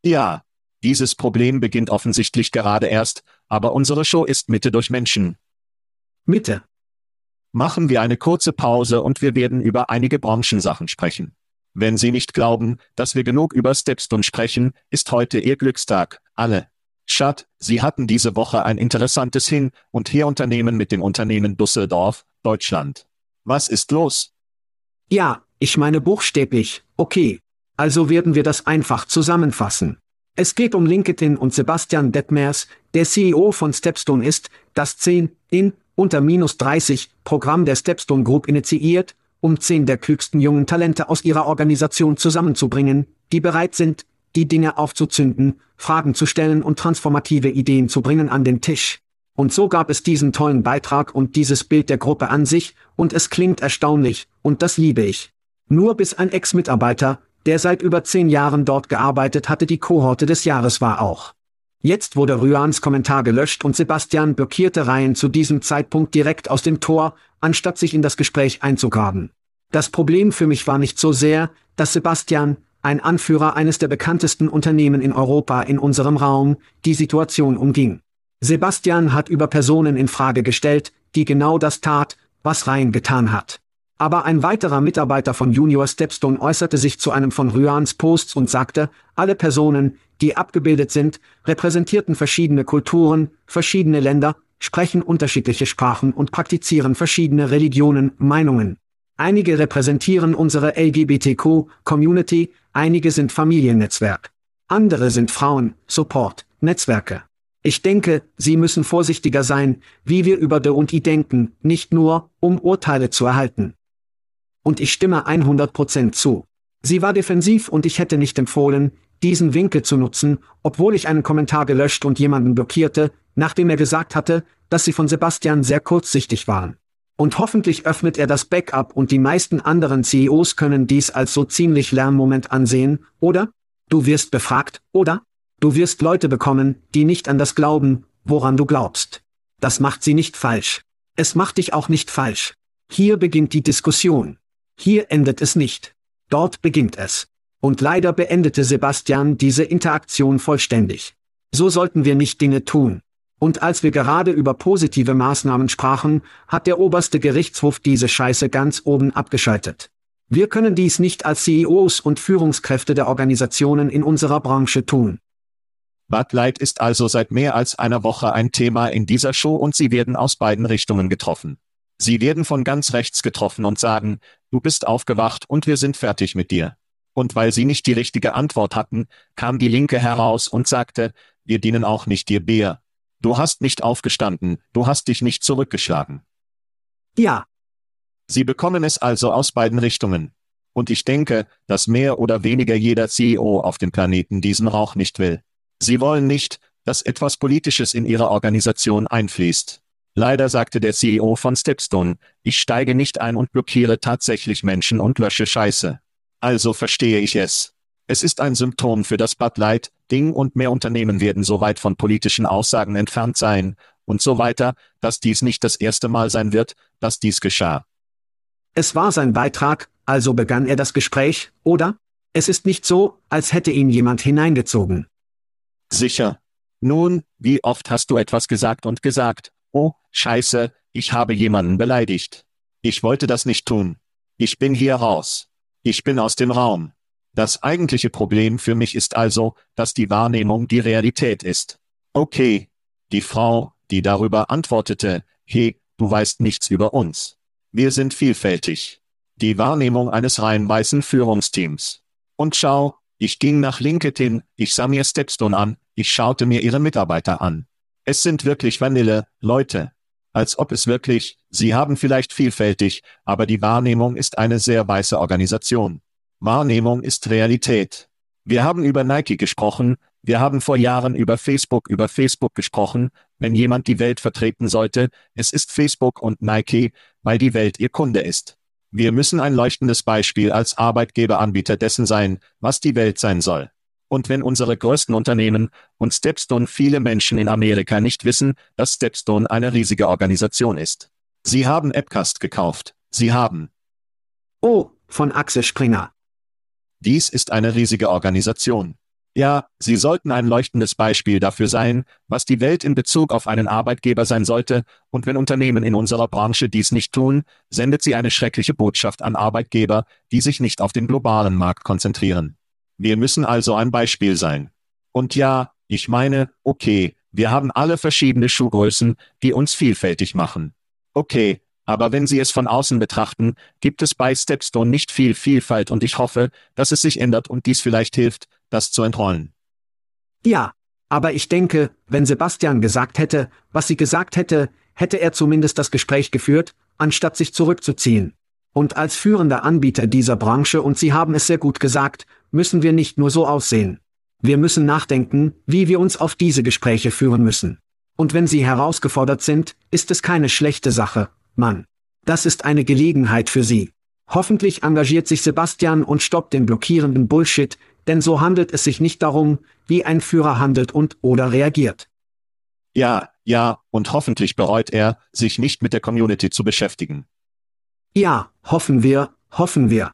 Ja, dieses Problem beginnt offensichtlich gerade erst, aber unsere Show ist Mitte durch Menschen. Mitte. Machen wir eine kurze Pause und wir werden über einige Branchensachen sprechen. Wenn Sie nicht glauben, dass wir genug über Stepstone sprechen, ist heute Ihr Glückstag, alle. Schad, Sie hatten diese Woche ein interessantes Hin- und Her-Unternehmen mit dem Unternehmen Düsseldorf, Deutschland. Was ist los? Ja, ich meine buchstäblich, okay. Also werden wir das einfach zusammenfassen. Es geht um LinkedIn und Sebastian Detmers, der CEO von Stepstone ist, das 10 in unter minus 30 Programm der Stepstone Group initiiert, um 10 der klügsten jungen Talente aus ihrer Organisation zusammenzubringen, die bereit sind, die Dinge aufzuzünden, Fragen zu stellen und transformative Ideen zu bringen an den Tisch. Und so gab es diesen tollen Beitrag und dieses Bild der Gruppe an sich, und es klingt erstaunlich, und das liebe ich. Nur bis ein Ex-Mitarbeiter, der seit über zehn Jahren dort gearbeitet hatte, die Kohorte des Jahres war auch. Jetzt wurde Ryans Kommentar gelöscht und Sebastian blockierte Reihen zu diesem Zeitpunkt direkt aus dem Tor, anstatt sich in das Gespräch einzugraben. Das Problem für mich war nicht so sehr, dass Sebastian, ein Anführer eines der bekanntesten Unternehmen in Europa in unserem Raum, die Situation umging. Sebastian hat über Personen in Frage gestellt, die genau das tat, was Ryan getan hat. Aber ein weiterer Mitarbeiter von Junior Stepstone äußerte sich zu einem von Ryans Posts und sagte, alle Personen, die abgebildet sind, repräsentierten verschiedene Kulturen, verschiedene Länder, sprechen unterschiedliche Sprachen und praktizieren verschiedene Religionen, Meinungen. Einige repräsentieren unsere LGBTQ-Community, einige sind Familiennetzwerk. Andere sind Frauen, Support, Netzwerke. Ich denke, Sie müssen vorsichtiger sein, wie wir über De und I denken, nicht nur, um Urteile zu erhalten. Und ich stimme 100% zu. Sie war defensiv und ich hätte nicht empfohlen, diesen Winkel zu nutzen, obwohl ich einen Kommentar gelöscht und jemanden blockierte, nachdem er gesagt hatte, dass sie von Sebastian sehr kurzsichtig waren. Und hoffentlich öffnet er das Backup und die meisten anderen CEOs können dies als so ziemlich Lernmoment ansehen, oder? Du wirst befragt, oder? Du wirst Leute bekommen, die nicht an das glauben, woran du glaubst. Das macht sie nicht falsch. Es macht dich auch nicht falsch. Hier beginnt die Diskussion. Hier endet es nicht. Dort beginnt es. Und leider beendete Sebastian diese Interaktion vollständig. So sollten wir nicht Dinge tun. Und als wir gerade über positive Maßnahmen sprachen, hat der oberste Gerichtshof diese Scheiße ganz oben abgeschaltet. Wir können dies nicht als CEOs und Führungskräfte der Organisationen in unserer Branche tun. Bud Light ist also seit mehr als einer Woche ein Thema in dieser Show und sie werden aus beiden Richtungen getroffen. Sie werden von ganz rechts getroffen und sagen, du bist aufgewacht und wir sind fertig mit dir. Und weil sie nicht die richtige Antwort hatten, kam die Linke heraus und sagte, wir dienen auch nicht dir Bär, Du hast nicht aufgestanden, du hast dich nicht zurückgeschlagen. Ja. Sie bekommen es also aus beiden Richtungen. Und ich denke, dass mehr oder weniger jeder CEO auf dem Planeten diesen Rauch nicht will. Sie wollen nicht, dass etwas Politisches in ihre Organisation einfließt. Leider sagte der CEO von Stepstone, ich steige nicht ein und blockiere tatsächlich Menschen und lösche Scheiße. Also verstehe ich es. Es ist ein Symptom für das Bud Light, Ding und mehr Unternehmen werden so weit von politischen Aussagen entfernt sein, und so weiter, dass dies nicht das erste Mal sein wird, dass dies geschah. Es war sein Beitrag, also begann er das Gespräch, oder? Es ist nicht so, als hätte ihn jemand hineingezogen. Sicher. Nun, wie oft hast du etwas gesagt und gesagt, oh, scheiße, ich habe jemanden beleidigt. Ich wollte das nicht tun. Ich bin hier raus. Ich bin aus dem Raum. Das eigentliche Problem für mich ist also, dass die Wahrnehmung die Realität ist. Okay. Die Frau, die darüber antwortete, hey, du weißt nichts über uns. Wir sind vielfältig. Die Wahrnehmung eines rein weißen Führungsteams. Und schau, ich ging nach LinkedIn, ich sah mir Stepstone an, ich schaute mir ihre Mitarbeiter an. Es sind wirklich Vanille, Leute. Als ob es wirklich, sie haben vielleicht vielfältig, aber die Wahrnehmung ist eine sehr weiße Organisation. Wahrnehmung ist Realität. Wir haben über Nike gesprochen, wir haben vor Jahren über Facebook über Facebook gesprochen, wenn jemand die Welt vertreten sollte, es ist Facebook und Nike, weil die Welt ihr Kunde ist. Wir müssen ein leuchtendes Beispiel als Arbeitgeberanbieter dessen sein, was die Welt sein soll. Und wenn unsere größten Unternehmen und Stepstone viele Menschen in Amerika nicht wissen, dass Stepstone eine riesige Organisation ist. Sie haben Appcast gekauft. Sie haben. Oh, von Axel Springer. Dies ist eine riesige Organisation. Ja, Sie sollten ein leuchtendes Beispiel dafür sein, was die Welt in Bezug auf einen Arbeitgeber sein sollte, und wenn Unternehmen in unserer Branche dies nicht tun, sendet sie eine schreckliche Botschaft an Arbeitgeber, die sich nicht auf den globalen Markt konzentrieren. Wir müssen also ein Beispiel sein. Und ja, ich meine, okay, wir haben alle verschiedene Schuhgrößen, die uns vielfältig machen. Okay, aber wenn Sie es von außen betrachten, gibt es bei Stepstone nicht viel Vielfalt und ich hoffe, dass es sich ändert und dies vielleicht hilft, das zu entrollen. Ja, aber ich denke, wenn Sebastian gesagt hätte, was sie gesagt hätte, hätte er zumindest das Gespräch geführt, anstatt sich zurückzuziehen. Und als führender Anbieter dieser Branche, und Sie haben es sehr gut gesagt, müssen wir nicht nur so aussehen. Wir müssen nachdenken, wie wir uns auf diese Gespräche führen müssen. Und wenn Sie herausgefordert sind, ist es keine schlechte Sache, Mann. Das ist eine Gelegenheit für Sie. Hoffentlich engagiert sich Sebastian und stoppt den blockierenden Bullshit, denn so handelt es sich nicht darum, wie ein Führer handelt und oder reagiert. Ja, ja, und hoffentlich bereut er, sich nicht mit der Community zu beschäftigen. Ja, hoffen wir, hoffen wir.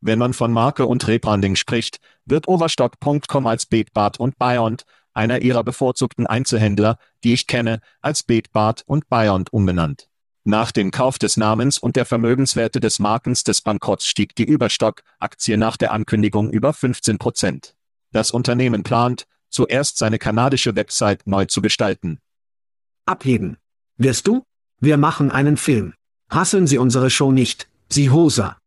Wenn man von Marke und Rebranding spricht, wird Overstock.com als Betbart und Beyond, einer ihrer bevorzugten Einzelhändler, die ich kenne, als Betbart und Beyond umbenannt. Nach dem Kauf des Namens und der Vermögenswerte des Markens des Bankrotts stieg die Überstock-Aktie nach der Ankündigung über 15 Prozent. Das Unternehmen plant, zuerst seine kanadische Website neu zu gestalten. Abheben. Wirst du? Wir machen einen Film. Hasseln Sie unsere Show nicht, Sie Hoser.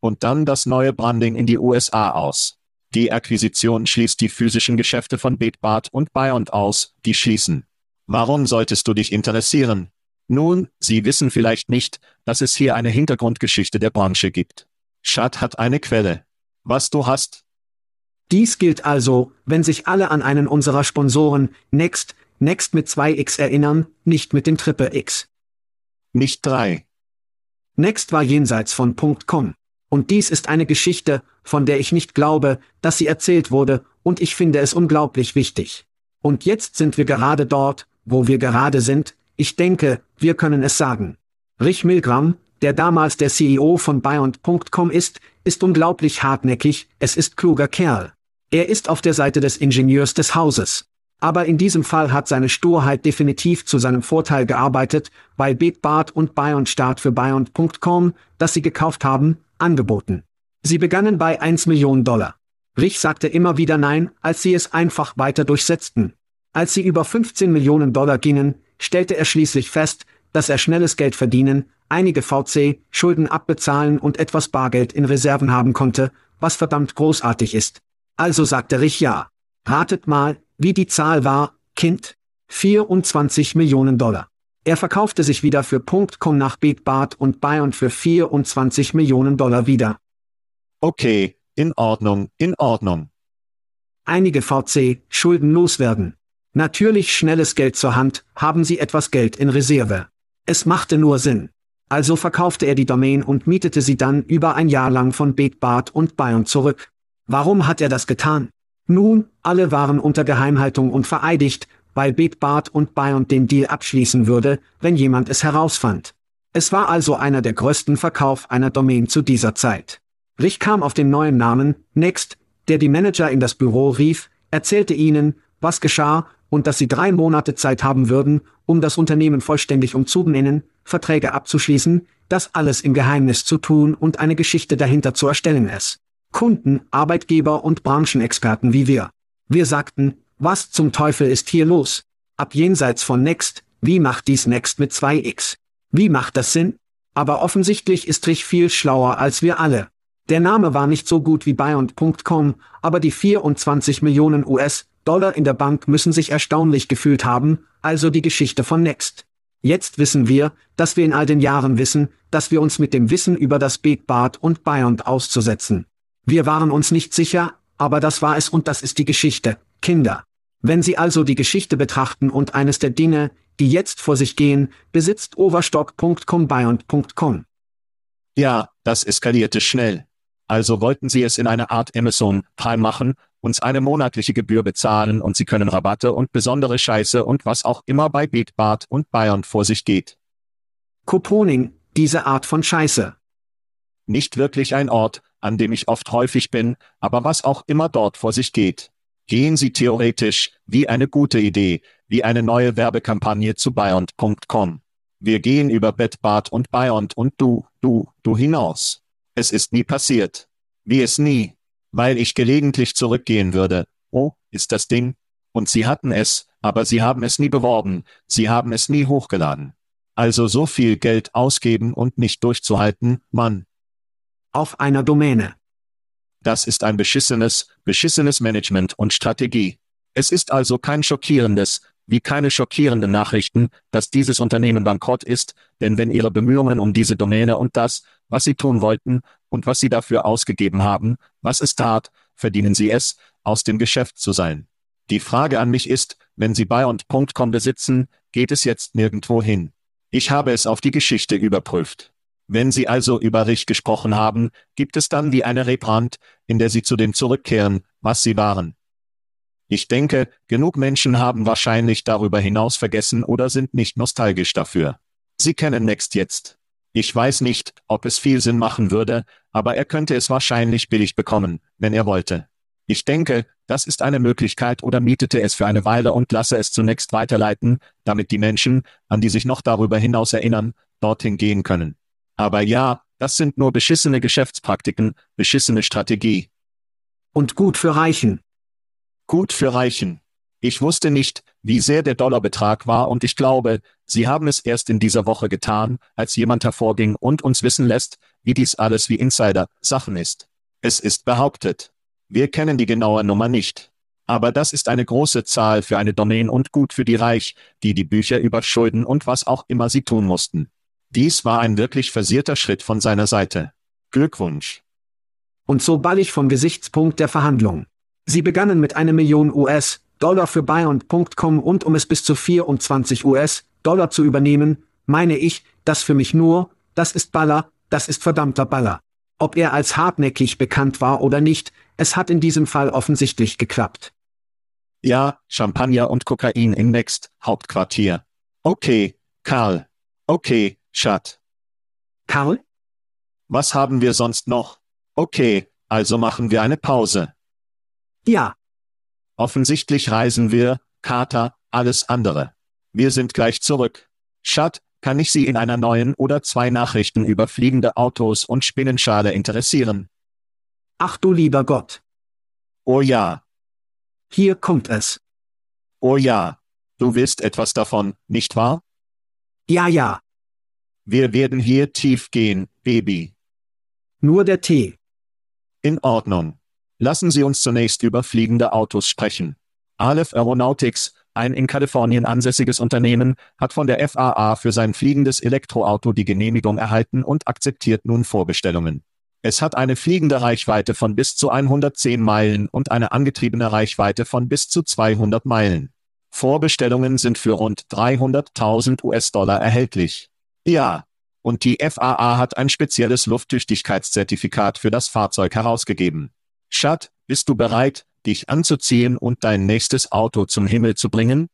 Und dann das neue Branding in die USA aus. Die Akquisition schließt die physischen Geschäfte von Betbart und Beyond aus, die schließen. Warum solltest du dich interessieren, nun, Sie wissen vielleicht nicht, dass es hier eine Hintergrundgeschichte der Branche gibt. Schad hat eine Quelle. Was du hast? Dies gilt also, wenn sich alle an einen unserer Sponsoren, Next, Next mit 2x erinnern, nicht mit dem Triple X. Nicht drei. Next war jenseits von .com. Und dies ist eine Geschichte, von der ich nicht glaube, dass sie erzählt wurde, und ich finde es unglaublich wichtig. Und jetzt sind wir gerade dort, wo wir gerade sind, ich denke, wir können es sagen. Rich Milgram, der damals der CEO von Beyond.com ist, ist unglaublich hartnäckig, es ist kluger Kerl. Er ist auf der Seite des Ingenieurs des Hauses. Aber in diesem Fall hat seine Sturheit definitiv zu seinem Vorteil gearbeitet, weil Betbart und Beyond Start für Beyond.com, das sie gekauft haben, angeboten. Sie begannen bei 1 Million Dollar. Rich sagte immer wieder Nein, als sie es einfach weiter durchsetzten. Als sie über 15 Millionen Dollar gingen, stellte er schließlich fest, dass er schnelles Geld verdienen, einige VC-Schulden abbezahlen und etwas Bargeld in Reserven haben konnte, was verdammt großartig ist. Also sagte Rich ja. Ratet mal, wie die Zahl war, Kind? 24 Millionen Dollar. Er verkaufte sich wieder für .com nach Betbart und Bayern für 24 Millionen Dollar wieder. Okay, in Ordnung, in Ordnung. Einige VC-Schulden loswerden. Natürlich schnelles Geld zur Hand, haben Sie etwas Geld in Reserve. Es machte nur Sinn. Also verkaufte er die Domain und mietete sie dann über ein Jahr lang von Betbart und Bayern zurück. Warum hat er das getan? Nun, alle waren unter Geheimhaltung und vereidigt, weil Betbart und Bayern den Deal abschließen würde, wenn jemand es herausfand. Es war also einer der größten Verkauf einer Domain zu dieser Zeit. Rich kam auf den neuen Namen, Next, der die Manager in das Büro rief, erzählte ihnen, was geschah, und dass sie drei Monate Zeit haben würden, um das Unternehmen vollständig umzubenennen, Verträge abzuschließen, das alles im Geheimnis zu tun und eine Geschichte dahinter zu erstellen es. Kunden, Arbeitgeber und Branchenexperten wie wir. Wir sagten, was zum Teufel ist hier los? Ab jenseits von Next, wie macht dies Next mit 2x? Wie macht das Sinn? Aber offensichtlich ist Rich viel schlauer als wir alle. Der Name war nicht so gut wie Beyond.com, aber die 24 Millionen US Dollar in der Bank müssen sich erstaunlich gefühlt haben, also die Geschichte von Next. Jetzt wissen wir, dass wir in all den Jahren wissen, dass wir uns mit dem Wissen über das Big Bart und Beyond auszusetzen. Wir waren uns nicht sicher, aber das war es und das ist die Geschichte, Kinder. Wenn Sie also die Geschichte betrachten und eines der Dinge, die jetzt vor sich gehen, besitzt Overstock.com Beyond.com. Ja, das eskalierte schnell. Also wollten sie es in eine Art Amazon Prime machen, uns eine monatliche Gebühr bezahlen und sie können Rabatte und besondere Scheiße und was auch immer bei Beatbart und Bayern vor sich geht. Couponing, diese Art von Scheiße. Nicht wirklich ein Ort, an dem ich oft häufig bin, aber was auch immer dort vor sich geht. Gehen Sie theoretisch, wie eine gute Idee, wie eine neue Werbekampagne zu Beyond.com. Wir gehen über Bettbad und Beyond und du, du, du hinaus. Es ist nie passiert. Wie es nie. Weil ich gelegentlich zurückgehen würde. Oh, ist das Ding? Und sie hatten es, aber sie haben es nie beworben, sie haben es nie hochgeladen. Also so viel Geld ausgeben und nicht durchzuhalten, Mann. Auf einer Domäne. Das ist ein beschissenes, beschissenes Management und Strategie. Es ist also kein schockierendes, wie keine schockierenden Nachrichten, dass dieses Unternehmen bankrott ist, denn wenn ihre Bemühungen um diese Domäne und das, was sie tun wollten, und was sie dafür ausgegeben haben, was es tat, verdienen sie es, aus dem Geschäft zu sein. Die Frage an mich ist, wenn Sie Buy.com besitzen, geht es jetzt nirgendwo hin. Ich habe es auf die Geschichte überprüft. Wenn Sie also über Rich gesprochen haben, gibt es dann wie eine Rebrand, in der Sie zu dem zurückkehren, was Sie waren. Ich denke, genug Menschen haben wahrscheinlich darüber hinaus vergessen oder sind nicht nostalgisch dafür. Sie kennen Next jetzt. Ich weiß nicht, ob es viel Sinn machen würde, aber er könnte es wahrscheinlich billig bekommen, wenn er wollte. Ich denke, das ist eine Möglichkeit oder mietete es für eine Weile und lasse es zunächst weiterleiten, damit die Menschen, an die sich noch darüber hinaus erinnern, dorthin gehen können. Aber ja, das sind nur beschissene Geschäftspraktiken, beschissene Strategie. Und gut für Reichen. Gut für Reichen. Ich wusste nicht, wie sehr der Dollarbetrag war und ich glaube, Sie haben es erst in dieser Woche getan, als jemand hervorging und uns wissen lässt, wie dies alles wie Insider Sachen ist. Es ist behauptet. Wir kennen die genaue Nummer nicht. Aber das ist eine große Zahl für eine Domain und gut für die Reich, die die Bücher über Schulden und was auch immer sie tun mussten. Dies war ein wirklich versierter Schritt von seiner Seite. Glückwunsch. Und so ballig vom Gesichtspunkt der Verhandlung. Sie begannen mit einer Million US-Dollar für Bayern.com und um es bis zu 24 US-Dollar zu übernehmen, meine ich, das für mich nur, das ist Baller, das ist verdammter Baller. Ob er als hartnäckig bekannt war oder nicht, es hat in diesem Fall offensichtlich geklappt. Ja, Champagner und Kokain im Next, Hauptquartier. Okay, Karl. Okay, Schat. Karl? Was haben wir sonst noch? Okay, also machen wir eine Pause. Ja. Offensichtlich reisen wir, Kater, alles andere. Wir sind gleich zurück. Schat, kann ich Sie in einer neuen oder zwei Nachrichten über fliegende Autos und Spinnenschale interessieren? Ach du lieber Gott. Oh ja. Hier kommt es. Oh ja. Du willst etwas davon, nicht wahr? Ja, ja. Wir werden hier tief gehen, Baby. Nur der Tee. In Ordnung. Lassen Sie uns zunächst über fliegende Autos sprechen. Aleph Aeronautics, ein in Kalifornien ansässiges Unternehmen, hat von der FAA für sein fliegendes Elektroauto die Genehmigung erhalten und akzeptiert nun Vorbestellungen. Es hat eine fliegende Reichweite von bis zu 110 Meilen und eine angetriebene Reichweite von bis zu 200 Meilen. Vorbestellungen sind für rund 300.000 US-Dollar erhältlich. Ja. Und die FAA hat ein spezielles Lufttüchtigkeitszertifikat für das Fahrzeug herausgegeben. Schat, bist du bereit, dich anzuziehen und dein nächstes Auto zum Himmel zu bringen?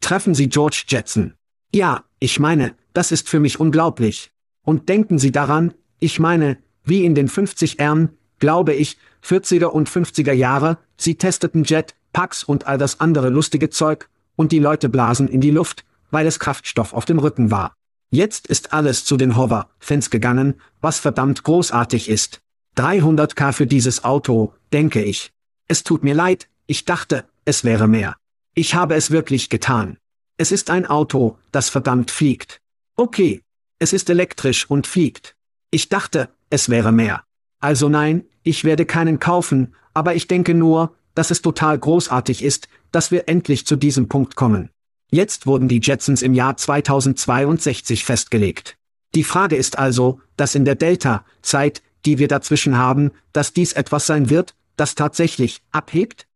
Treffen Sie George Jetson. Ja, ich meine, das ist für mich unglaublich. Und denken Sie daran, ich meine, wie in den 50ern, glaube ich, 40er und 50er Jahre, sie testeten Jet, Packs und all das andere lustige Zeug, und die Leute blasen in die Luft, weil es Kraftstoff auf dem Rücken war. Jetzt ist alles zu den Hover-Fans gegangen, was verdammt großartig ist. 300k für dieses Auto, denke ich. Es tut mir leid, ich dachte, es wäre mehr. Ich habe es wirklich getan. Es ist ein Auto, das verdammt fliegt. Okay. Es ist elektrisch und fliegt. Ich dachte, es wäre mehr. Also nein, ich werde keinen kaufen, aber ich denke nur, dass es total großartig ist, dass wir endlich zu diesem Punkt kommen. Jetzt wurden die Jetsons im Jahr 2062 festgelegt. Die Frage ist also, dass in der Delta-Zeit, die wir dazwischen haben, dass dies etwas sein wird, das tatsächlich abhebt?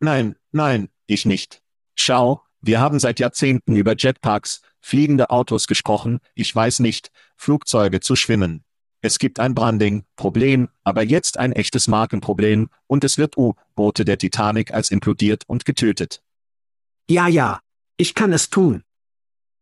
Nein, nein, ich nicht. Schau, wir haben seit Jahrzehnten über Jetpacks, fliegende Autos gesprochen, ich weiß nicht, Flugzeuge zu schwimmen. Es gibt ein Branding-Problem, aber jetzt ein echtes Markenproblem, und es wird U-Boote der Titanic als implodiert und getötet. Ja, ja. Ich kann es tun.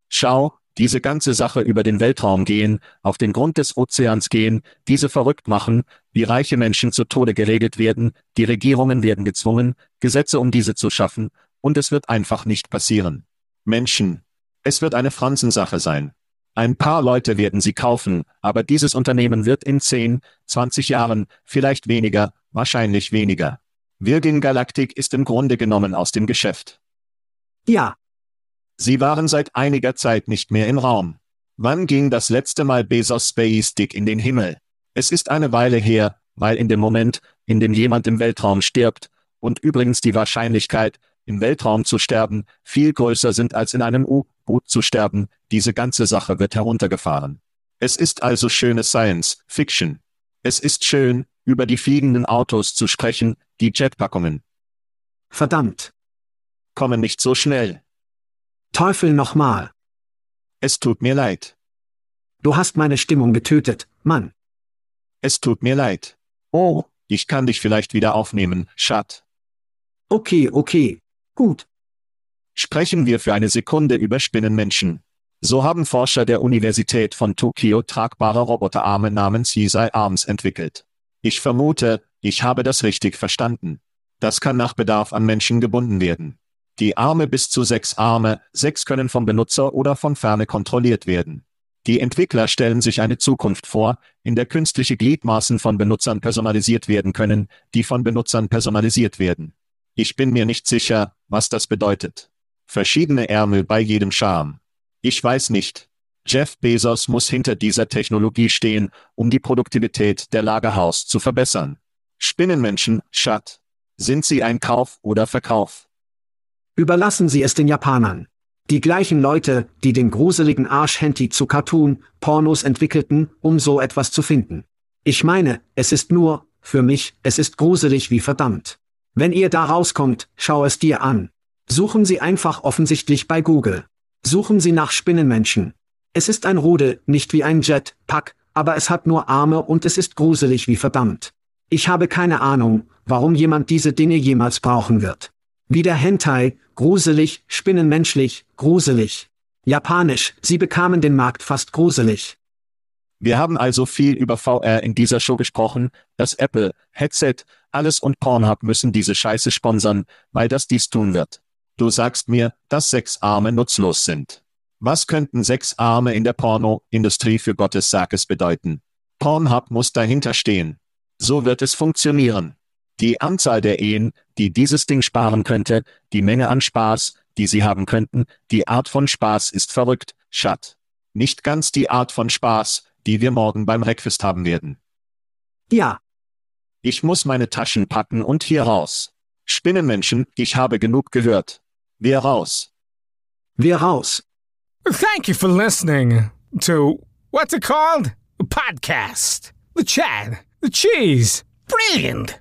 Schau, diese ganze Sache über den Weltraum gehen, auf den Grund des Ozeans gehen, diese verrückt machen, wie reiche Menschen zu Tode geregelt werden, die Regierungen werden gezwungen, Gesetze um diese zu schaffen, und es wird einfach nicht passieren. Menschen. Es wird eine Franzensache sein. Ein paar Leute werden sie kaufen, aber dieses Unternehmen wird in 10, 20 Jahren, vielleicht weniger, wahrscheinlich weniger. Virgin Galactic ist im Grunde genommen aus dem Geschäft. Ja, Sie waren seit einiger Zeit nicht mehr im Raum. Wann ging das letzte Mal Bezos Space Dick in den Himmel? Es ist eine Weile her, weil in dem Moment, in dem jemand im Weltraum stirbt, und übrigens die Wahrscheinlichkeit, im Weltraum zu sterben, viel größer sind als in einem U-Boot zu sterben, diese ganze Sache wird heruntergefahren. Es ist also schöne Science Fiction. Es ist schön, über die fliegenden Autos zu sprechen, die Jetpackungen. verdammt. Kommen nicht so schnell. Teufel nochmal. Es tut mir leid. Du hast meine Stimmung getötet, Mann. Es tut mir leid. Oh, ich kann dich vielleicht wieder aufnehmen, Schat. Okay, okay. Gut. Sprechen wir für eine Sekunde über Spinnenmenschen. So haben Forscher der Universität von Tokio tragbare Roboterarme namens Yisai Arms entwickelt. Ich vermute, ich habe das richtig verstanden. Das kann nach Bedarf an Menschen gebunden werden. Die Arme bis zu sechs Arme, sechs können vom Benutzer oder von Ferne kontrolliert werden. Die Entwickler stellen sich eine Zukunft vor, in der künstliche Gliedmaßen von Benutzern personalisiert werden können, die von Benutzern personalisiert werden. Ich bin mir nicht sicher, was das bedeutet. Verschiedene Ärmel bei jedem Charme. Ich weiß nicht. Jeff Bezos muss hinter dieser Technologie stehen, um die Produktivität der Lagerhaus zu verbessern. Spinnenmenschen, Schat. Sind sie ein Kauf oder Verkauf? Überlassen Sie es den Japanern. Die gleichen Leute, die den gruseligen Arschhenti zu Cartoon, Pornos entwickelten, um so etwas zu finden. Ich meine, es ist nur, für mich, es ist gruselig wie verdammt. Wenn ihr da rauskommt, schau es dir an. Suchen Sie einfach offensichtlich bei Google. Suchen Sie nach Spinnenmenschen. Es ist ein Rudel, nicht wie ein Jetpack, aber es hat nur Arme und es ist gruselig wie verdammt. Ich habe keine Ahnung, warum jemand diese Dinge jemals brauchen wird. Wieder Hentai, gruselig, spinnenmenschlich, gruselig. Japanisch, sie bekamen den Markt fast gruselig. Wir haben also viel über VR in dieser Show gesprochen, das Apple, Headset, alles und Pornhub müssen diese Scheiße sponsern, weil das dies tun wird. Du sagst mir, dass sechs Arme nutzlos sind. Was könnten sechs Arme in der Porno-Industrie für Gottes Sackes bedeuten? Pornhub muss dahinter stehen. So wird es funktionieren. Die Anzahl der Ehen, die dieses Ding sparen könnte, die Menge an Spaß, die sie haben könnten, die Art von Spaß ist verrückt, Schat. Nicht ganz die Art von Spaß, die wir morgen beim Breakfast haben werden. Ja, Ich muss meine Taschen packen und hier raus. Spinnenmenschen, ich habe genug gehört. Wir raus. wir raus. Thank you for listening to what's it called? A podcast. The chat. The cheese. Brilliant.